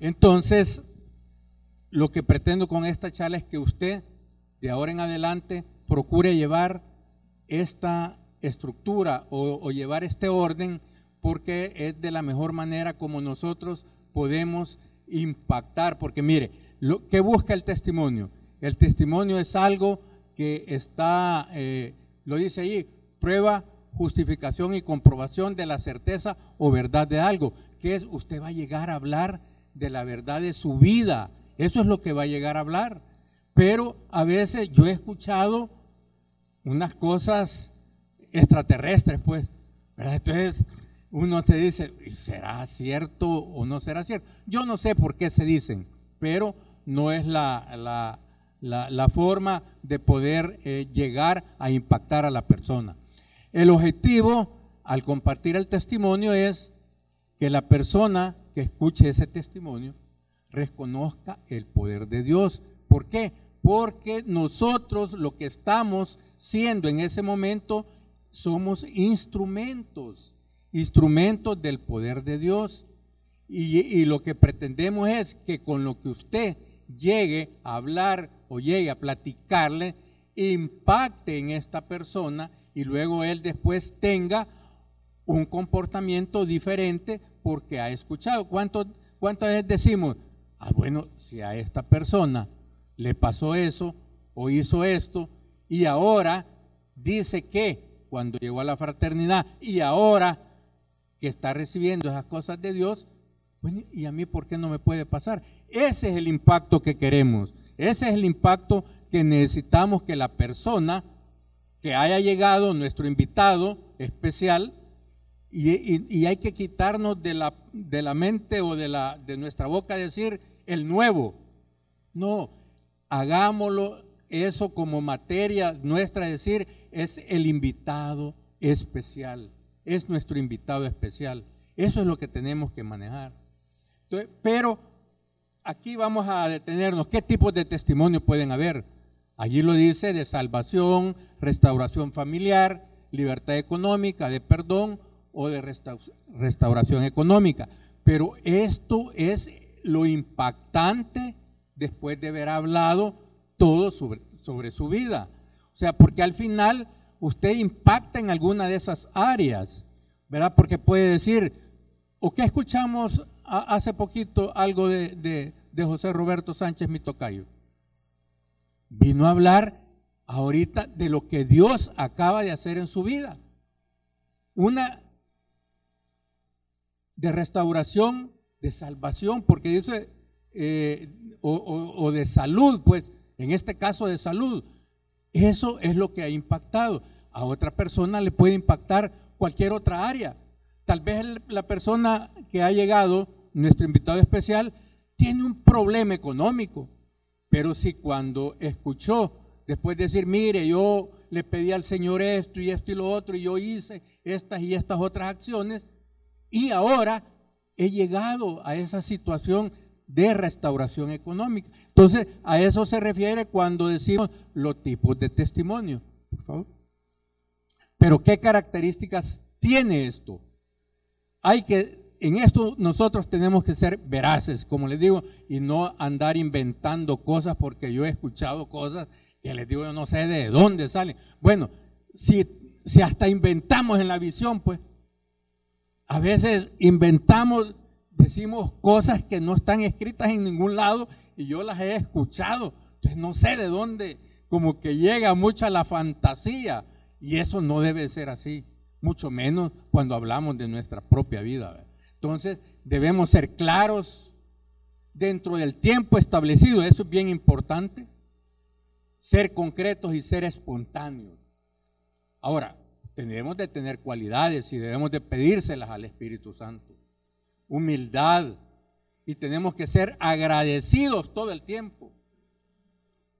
Entonces, lo que pretendo con esta charla es que usted, de ahora en adelante, procure llevar esta estructura o, llevar este orden porque es de la mejor manera como nosotros podemos impactar. Porque mire, lo que busca el testimonio. El testimonio es algo que está, eh, lo dice ahí, prueba, justificación y comprobación de la certeza o verdad de algo. Que es, usted va a llegar a hablar de la verdad de su vida. Eso es lo que va a llegar a hablar. Pero a veces yo he escuchado unas cosas extraterrestres, pues. Entonces uno se dice, ¿será cierto o no será cierto? Yo no sé por qué se dicen, pero no es la, la, forma de poder eh, llegar a impactar a la persona. El objetivo al compartir el testimonio es que la persona que escuche ese testimonio reconozca el poder de Dios. ¿Por qué? Porque nosotros lo que estamos siendo en ese momento somos instrumentos, instrumentos del poder de Dios. Y, lo que pretendemos es que con lo que usted llegue a hablar o llegue a platicarle, impacte en esta persona y luego él después tenga un comportamiento diferente porque ha escuchado. ¿Cuántas veces decimos, ah, bueno, si a esta persona le pasó eso o hizo esto y ahora dice que cuando llegó a la fraternidad y ahora que está recibiendo esas cosas de Dios, bueno, ¿y a mí por qué no me puede pasar? Ese es el impacto que queremos. Ese es el impacto que necesitamos que la persona que haya llegado, nuestro invitado especial, y, hay que quitarnos de la, de la mente o de, la, de nuestra boca decir el nuevo. No, hagámoslo eso como materia nuestra, decir, es el invitado especial, es nuestro invitado especial. Eso es lo que tenemos que manejar. pero aquí vamos a detenernos. ¿Qué tipos de testimonio pueden haber? Allí lo dice de salvación, restauración familiar, libertad económica, de perdón o de restauración económica. Pero esto es lo impactante después de haber hablado todo sobre, su vida. O sea, porque al final usted impacta en alguna de esas áreas, ¿verdad? Porque puede decir, ¿o qué escuchamos hace poquito algo de, de José Roberto Sánchez Mitocayo? Vino a hablar ahorita de lo que Dios acaba de hacer en su vida. Una de restauración, de salvación, porque dice, eh, o, de salud, pues, en este caso de salud. Eso es lo que ha impactado. A otra persona le puede impactar cualquier otra área. Tal vez la persona que ha llegado, nuestro invitado especial, tiene un problema económico. Pero si cuando escuchó, después de decir, mire, yo le pedí al Señor esto y esto y lo otro, y yo hice estas y estas otras acciones, y ahora he llegado a esa situación de restauración económica. Entonces, a eso se refiere cuando decimos los tipos de testimonio. Pero, ¿qué características tiene esto? Hay que, en esto nosotros tenemos que ser veraces, como les digo, y no andar inventando cosas porque yo he escuchado cosas que les digo, yo no sé de dónde salen. Bueno, si, si hasta inventamos en la visión, pues, a veces inventamos, decimos cosas que no están escritas en ningún lado y yo las he escuchado. Entonces no sé de dónde, como que llega mucha la fantasía y eso no debe ser así, mucho menos cuando hablamos de nuestra propia vida. Entonces debemos ser claros dentro del tiempo establecido, eso es bien importante, ser concretos y ser espontáneos. Ahora, Debemos de tener cualidades y debemos de pedírselas al Espíritu Santo. Humildad. Y tenemos que ser agradecidos todo el tiempo.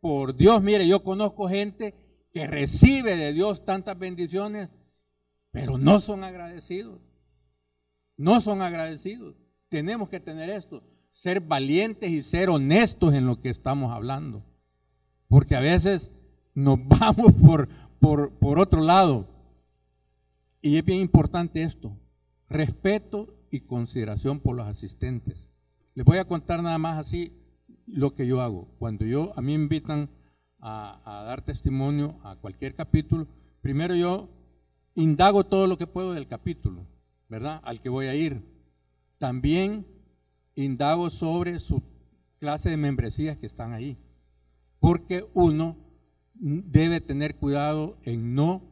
Por Dios, mire, yo conozco gente que recibe de Dios tantas bendiciones, pero no son agradecidos. No son agradecidos. Tenemos que tener esto, ser valientes y ser honestos en lo que estamos hablando. Porque a veces nos vamos por, por, por otro lado. Y es bien importante esto, respeto y consideración por los asistentes. Les voy a contar nada más así lo que yo hago. Cuando yo, a mí me invitan a, a dar testimonio a cualquier capítulo, primero yo indago todo lo que puedo del capítulo, ¿verdad? Al que voy a ir. También indago sobre su clase de membresías que están ahí. Porque uno debe tener cuidado en no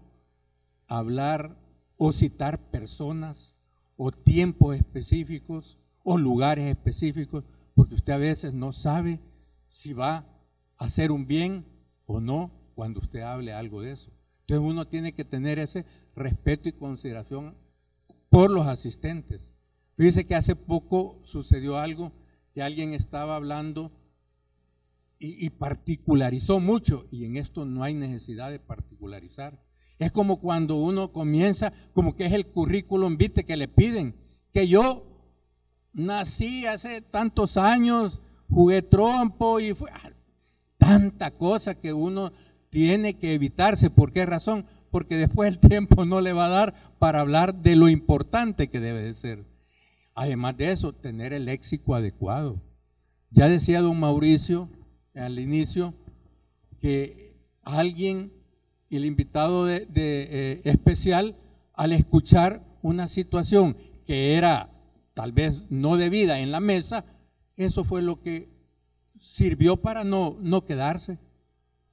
hablar o citar personas o tiempos específicos o lugares específicos, porque usted a veces no sabe si va a hacer un bien o no cuando usted hable algo de eso. Entonces uno tiene que tener ese respeto y consideración por los asistentes. Fíjese que hace poco sucedió algo que alguien estaba hablando y, particularizó mucho, y en esto no hay necesidad de particularizar. Es como cuando uno comienza, como que es el currículum viste que le piden, que yo nací hace tantos años, jugué trompo y fue ah, tanta cosa que uno tiene que evitarse. ¿Por qué razón? Porque después el tiempo no le va a dar para hablar de lo importante que debe de ser. Además de eso, tener el léxico adecuado. Ya decía don Mauricio al inicio que alguien, el invitado eh, especial, al escuchar una situación que era tal vez no debida en la mesa, eso fue lo que sirvió para no, no quedarse.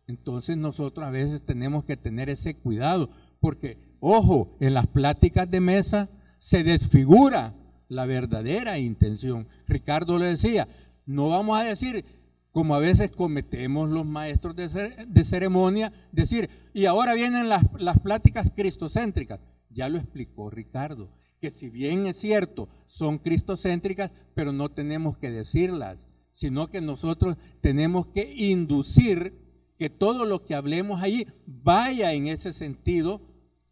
Entonces nosotros a veces tenemos que tener ese cuidado, porque, ojo, en las pláticas de mesa se desfigura la verdadera intención. Ricardo le decía, no vamos a decir, como a veces cometemos los maestros de, ceremonia, decir, y ahora vienen las, pláticas cristocéntricas. Ya lo explicó Ricardo, que si bien es cierto, son cristocéntricas, pero no tenemos que decirlas, sino que nosotros tenemos que inducir que todo lo que hablemos ahí vaya en ese sentido,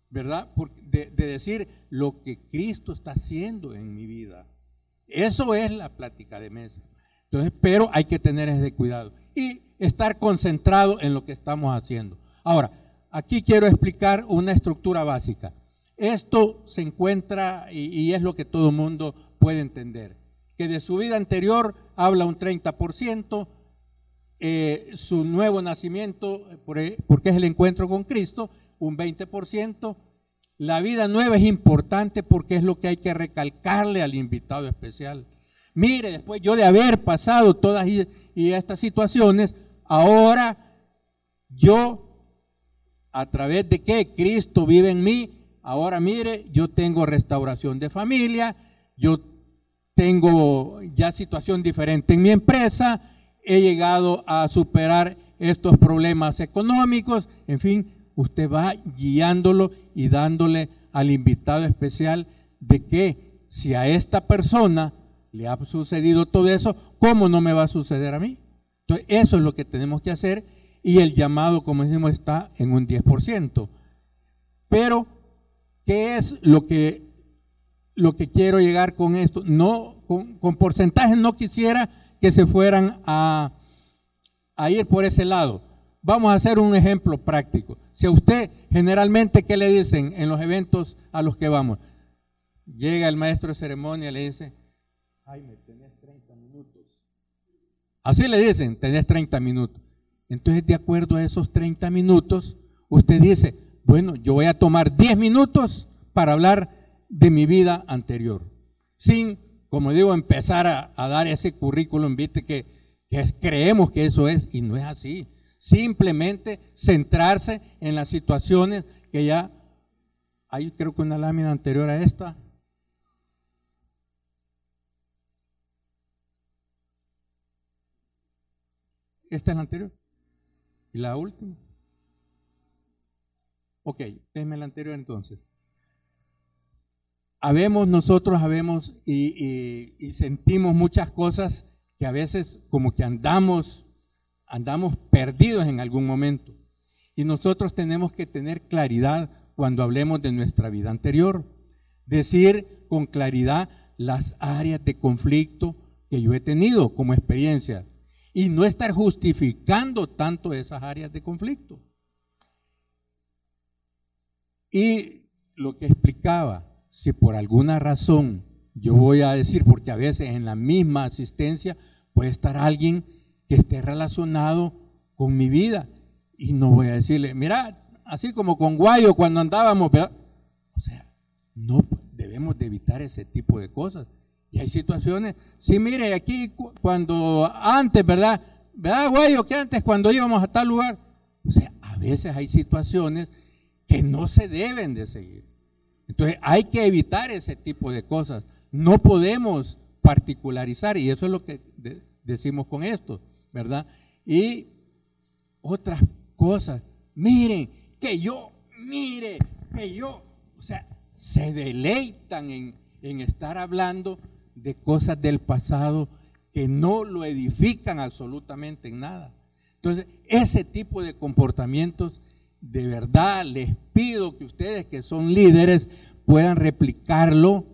¿verdad? De, de decir lo que Cristo está haciendo en mi vida. Eso es la plática de mesa. Entonces, pero hay que tener ese cuidado y estar concentrado en lo que estamos haciendo. Ahora, aquí quiero explicar una estructura básica. Esto se encuentra y, es lo que todo el mundo puede entender, que de su vida anterior habla un 30%, eh, su nuevo nacimiento, e, porque es el encuentro con Cristo, un 20%. La vida nueva es importante porque es lo que hay que recalcarle al invitado especial. Mire, después yo de haber pasado todas y, estas situaciones, ahora yo, a través de que Cristo vive en mí, ahora mire, yo tengo restauración de familia, yo tengo ya situación diferente en mi empresa, he llegado a superar estos problemas económicos, en fin, usted va guiándolo y dándole al invitado especial de que si a esta persona le ha sucedido todo eso, ¿cómo no me va a suceder a mí? Entonces, eso es lo que tenemos que hacer y el llamado, como decimos, está en un 10%. Pero, ¿qué es lo que, lo que quiero llegar con esto? No, con, con porcentajes no quisiera que se fueran a, ir por ese lado. Vamos a hacer un ejemplo práctico. Si a usted generalmente, ¿qué le dicen en los eventos a los que vamos? Llega el maestro de ceremonia le dice, Jaime, tenés 30 minutos. Así le dicen, tenés 30 minutos. Entonces, de acuerdo a esos 30 minutos, usted dice, bueno, yo voy a tomar 10 minutos para hablar de mi vida anterior, sin como digo, empezar a, dar ese currículum, viste que, creemos que eso es y no es así. Simplemente centrarse en las situaciones que ya hay, creo que una lámina anterior a esta. Esta es la anterior. ¿Y la última? Ok, déjeme la anterior entonces habemos nosotros, habemos y, sentimos muchas cosas que a veces como que andamos, andamos perdidos en algún momento. Y nosotros tenemos que tener claridad cuando hablemos de nuestra vida anterior. Decir con claridad las áreas de conflicto que yo he tenido como experiencia y no estar justificando tanto esas áreas de conflicto. Y lo que explicaba, si por alguna razón yo voy a decir, porque a veces en la misma asistencia puede estar alguien que esté relacionado con mi vida y no voy a decirle, mira, así como con Guayo cuando andábamos, o sea, no debemos de evitar ese tipo de cosas. Y hay situaciones, sí, mire, aquí cuando antes, ¿verdad? ¿Verdad, Guayo? Que antes cuando íbamos a tal lugar, o sea, a veces hay situaciones que no se deben de seguir. Entonces hay que evitar ese tipo de cosas. No podemos particularizar y eso es lo que decimos con esto, ¿verdad? Y otras cosas, miren, que yo, mire, que yo, o sea, se deleitan en, en estar hablando de cosas del pasado que no lo edifican absolutamente en nada. Entonces, ese tipo de comportamientos, de verdad les pido que ustedes que son líderes puedan replicarlo,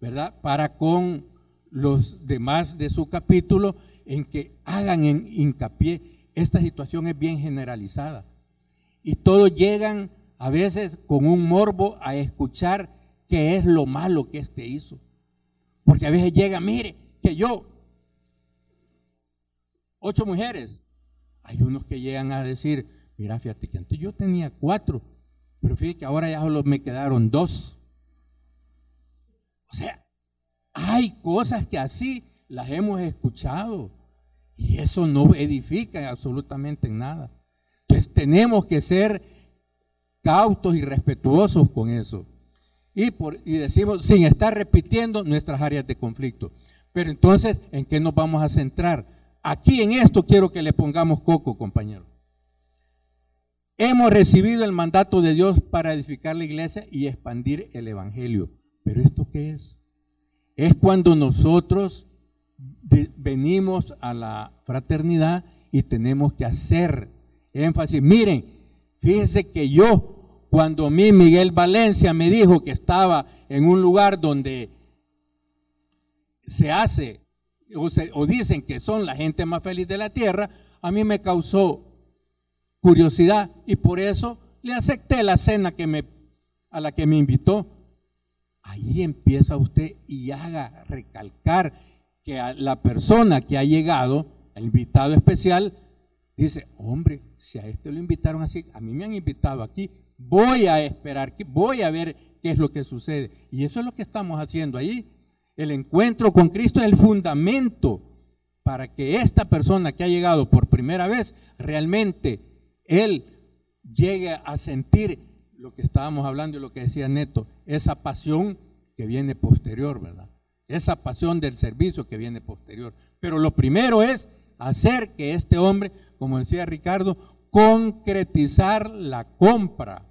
¿verdad? Para con los demás de su capítulo en que hagan en hincapié. Esta situación es bien generalizada. Y todos llegan a veces con un morbo a escuchar qué es lo malo que éste hizo. Porque a veces llega, mire, que yo, ocho mujeres, hay unos que llegan a decir, mira, fíjate que antes yo tenía cuatro, pero fíjate que ahora ya solo me quedaron dos. O sea, hay cosas que así las hemos escuchado y eso no edifica absolutamente en nada. Entonces tenemos que ser cautos y respetuosos con eso. Y, por, y decimos, sin estar repitiendo nuestras áreas de conflicto. Pero entonces, ¿en qué nos vamos a centrar? Aquí en esto quiero que le pongamos coco, compañero. Hemos recibido el mandato de Dios para edificar la iglesia y expandir el Evangelio. ¿Pero esto qué es? Es cuando nosotros venimos a la fraternidad y tenemos que hacer énfasis. Miren, fíjense que yo, cuando a mí Miguel Valencia me dijo que estaba en un lugar donde se hace o, dicen que son la gente más feliz de la tierra, a mí me causó curiosidad y por eso le acepté la cena a la que me invitó. Ahí empieza usted y haga recalcar que a la persona que ha llegado, el invitado especial, dice, hombre, si a este lo invitaron así, a mí me han invitado aquí, voy a esperar, voy a ver qué es lo que sucede. Y eso es lo que estamos haciendo ahí. El encuentro con Cristo es el fundamento para que esta persona que ha llegado por primera vez, realmente él llegue a sentir lo que estábamos hablando y lo que decía Neto, esa pasión que viene posterior, ¿verdad? esa pasión del servicio que viene posterior. Pero lo primero es hacer que este hombre, como decía Ricardo, concretizar la compra.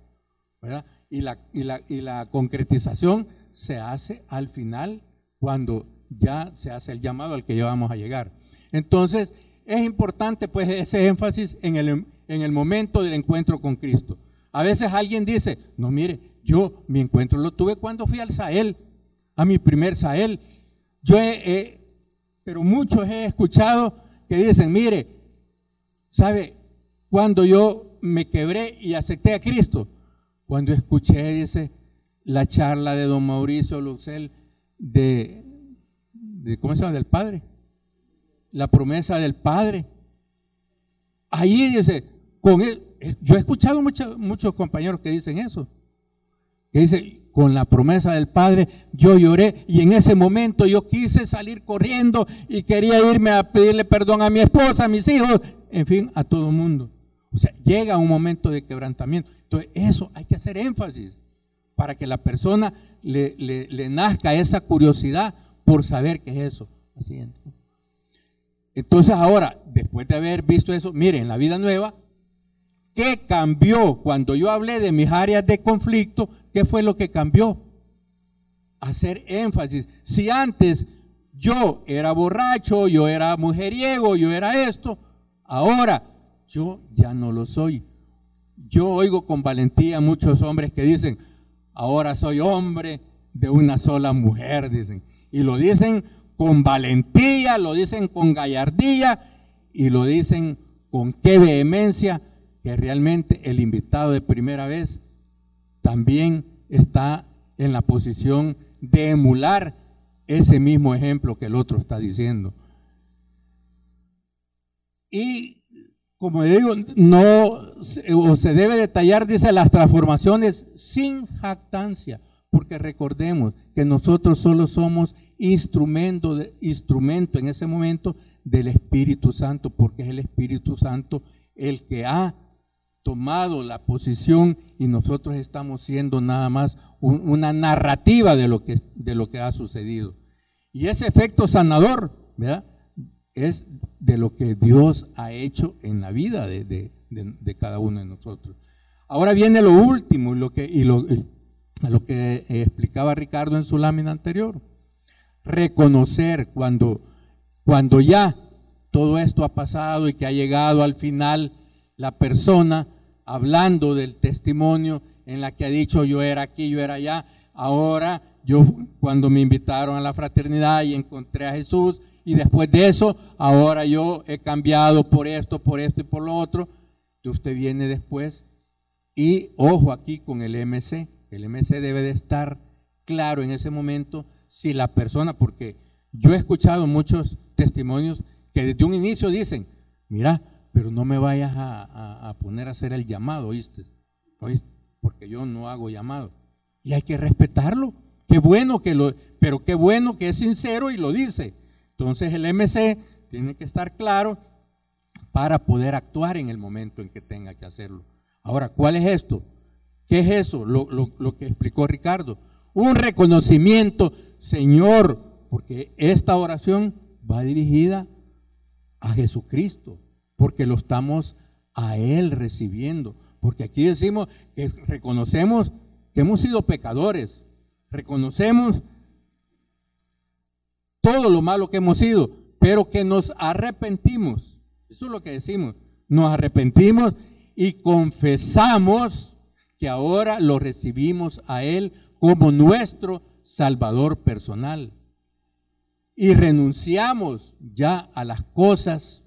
Y, la, y, la, y la concretización se hace al final cuando ya se hace el llamado al que ya vamos a llegar. Entonces, es importante pues ese énfasis en el, en el momento del encuentro con Cristo. A veces alguien dice, no mire, yo mi encuentro lo tuve cuando fui al Sahel a mi primer Sahel. Yo he, pero muchos he escuchado que dicen, mire, ¿sabe? Cuando yo me quebré y acepté a Cristo, cuando escuché, dice, la charla de don Mauricio Luxel de, ¿cómo se llama? Del Padre. La promesa del Padre. Ahí dice, con él, yo he escuchado muchos, muchos compañeros que dicen eso. Que dice, con la promesa del Padre, yo lloré y en ese momento yo quise salir corriendo y quería irme a pedirle perdón a mi esposa, a mis hijos, en fin, a todo el mundo. O sea, llega un momento de quebrantamiento. Entonces, eso hay que hacer énfasis para que la persona le, nazca esa curiosidad por saber qué es eso. Entonces, ahora, después de haber visto eso, miren, en la vida nueva, ¿qué cambió cuando yo hablé de mis áreas de conflicto? ¿Qué fue lo que cambió? Hacer énfasis. Si antes yo era borracho, yo era mujeriego, yo era esto, ahora yo ya no lo soy. Yo oigo con valentía muchos hombres que dicen, ahora soy hombre de una sola mujer, dicen. Y lo dicen con valentía, lo dicen con gallardía y lo dicen con qué vehemencia que realmente el invitado de primera vez también está en la posición de emular ese mismo ejemplo que el otro está diciendo. Y como digo, no se debe detallar, dice, las transformaciones sin jactancia, porque recordemos que nosotros solo somos instrumento, instrumento en ese momento del Espíritu Santo, porque es el Espíritu Santo el que ha tomado la posición y nosotros estamos siendo nada más una narrativa de lo, que, de lo que ha sucedido. Y ese efecto sanador, ¿verdad? Es de lo que Dios ha hecho en la vida de, cada uno de nosotros. Ahora viene lo último y lo que, y lo, lo que explicaba Ricardo en su lámina anterior. Reconocer cuando, cuando ya todo esto ha pasado y que ha llegado al final la persona hablando del testimonio en la que ha dicho yo era aquí, yo era allá. Ahora yo cuando me invitaron a la fraternidad y encontré a Jesús y después de eso, ahora yo he cambiado por esto, por esto y por lo otro. Y usted viene después y ojo aquí con el MC. El MC debe de estar claro en ese momento si la persona, porque yo he escuchado muchos testimonios que desde un inicio dicen, mira, pero no me vayas a, poner a hacer el llamado, ¿oíste? ¿oíste? Porque yo no hago llamado. Y hay que respetarlo. Qué bueno que lo, pero qué bueno que es sincero y lo dice. Entonces el MC tiene que estar claro para poder actuar en el momento en que tenga que hacerlo. Ahora, ¿cuál es esto? ¿Qué es eso? Lo, lo que explicó Ricardo. Un reconocimiento, Señor, porque esta oración va dirigida a Jesucristo, porque lo estamos a Él recibiendo. Porque aquí decimos que reconocemos que hemos sido pecadores, reconocemos todo lo malo que hemos sido, pero que nos arrepentimos. Eso es lo que decimos. Nos arrepentimos y confesamos que ahora lo recibimos a Él como nuestro Salvador personal. Y renunciamos ya a las cosas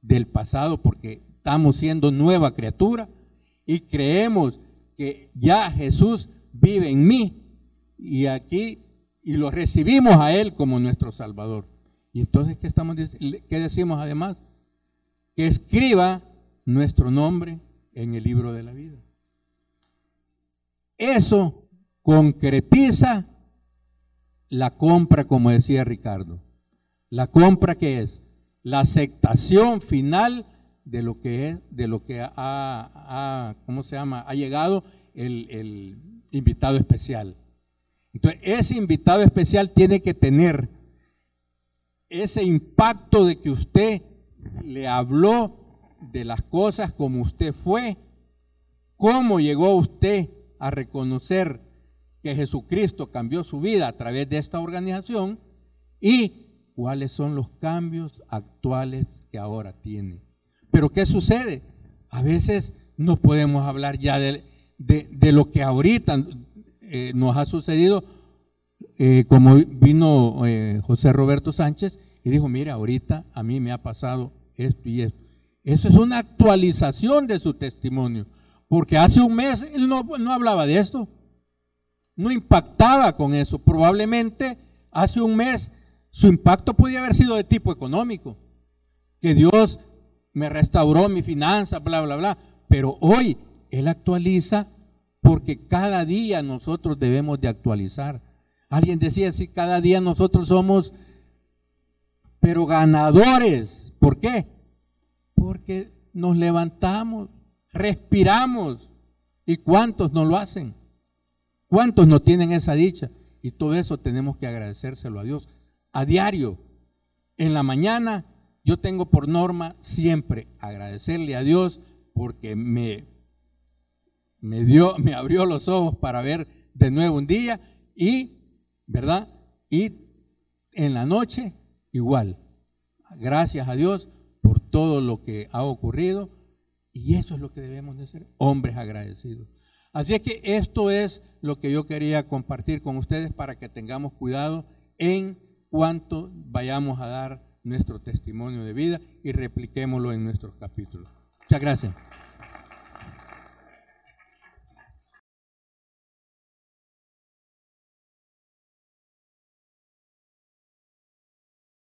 del pasado porque estamos siendo nueva criatura y creemos que ya Jesús vive en mí. Y aquí y lo recibimos a Él como nuestro Salvador. Y entonces, ¿qué, estamos, qué decimos además? Que escriba nuestro nombre en el libro de la vida. Eso concretiza la compra, como decía Ricardo. La compra que es la aceptación final de lo que es, de lo que ha, ¿cómo se llama? Ha llegado el, el invitado especial. Entonces, ese invitado especial tiene que tener ese impacto de que usted le habló de las cosas como usted fue, cómo llegó usted a reconocer que Jesucristo cambió su vida a través de esta organización y cuáles son los cambios actuales que ahora tiene. Pero ¿qué sucede? A veces no podemos hablar ya de, de lo que ahorita eh, nos ha sucedido, eh, como vino eh, José Roberto Sánchez y dijo, mira, ahorita a mí me ha pasado esto y esto. Eso es una actualización de su testimonio, porque hace un mes él no, no hablaba de esto, no impactaba con eso. Probablemente hace un mes su impacto podía haber sido de tipo económico, que Dios me restauró mi finanza, bla, bla, bla. Pero hoy Él actualiza porque cada día nosotros debemos de actualizar. Alguien decía, si cada día nosotros somos, pero ganadores. ¿Por qué? Porque nos levantamos, respiramos. ¿Y cuántos no lo hacen? ¿Cuántos no tienen esa dicha? Y todo eso tenemos que agradecérselo a Dios. A diario, en la mañana, yo tengo por norma siempre agradecerle a Dios porque me me dio, me abrió los ojos para ver de nuevo un día y, ¿verdad? Y en la noche igual. Gracias a Dios por todo lo que ha ocurrido y eso es lo que debemos de ser, hombres agradecidos. Así es que esto es lo que yo quería compartir con ustedes para que tengamos cuidado en cuanto vayamos a dar nuestro testimonio de vida y repliquémoslo en nuestros capítulos. Muchas gracias.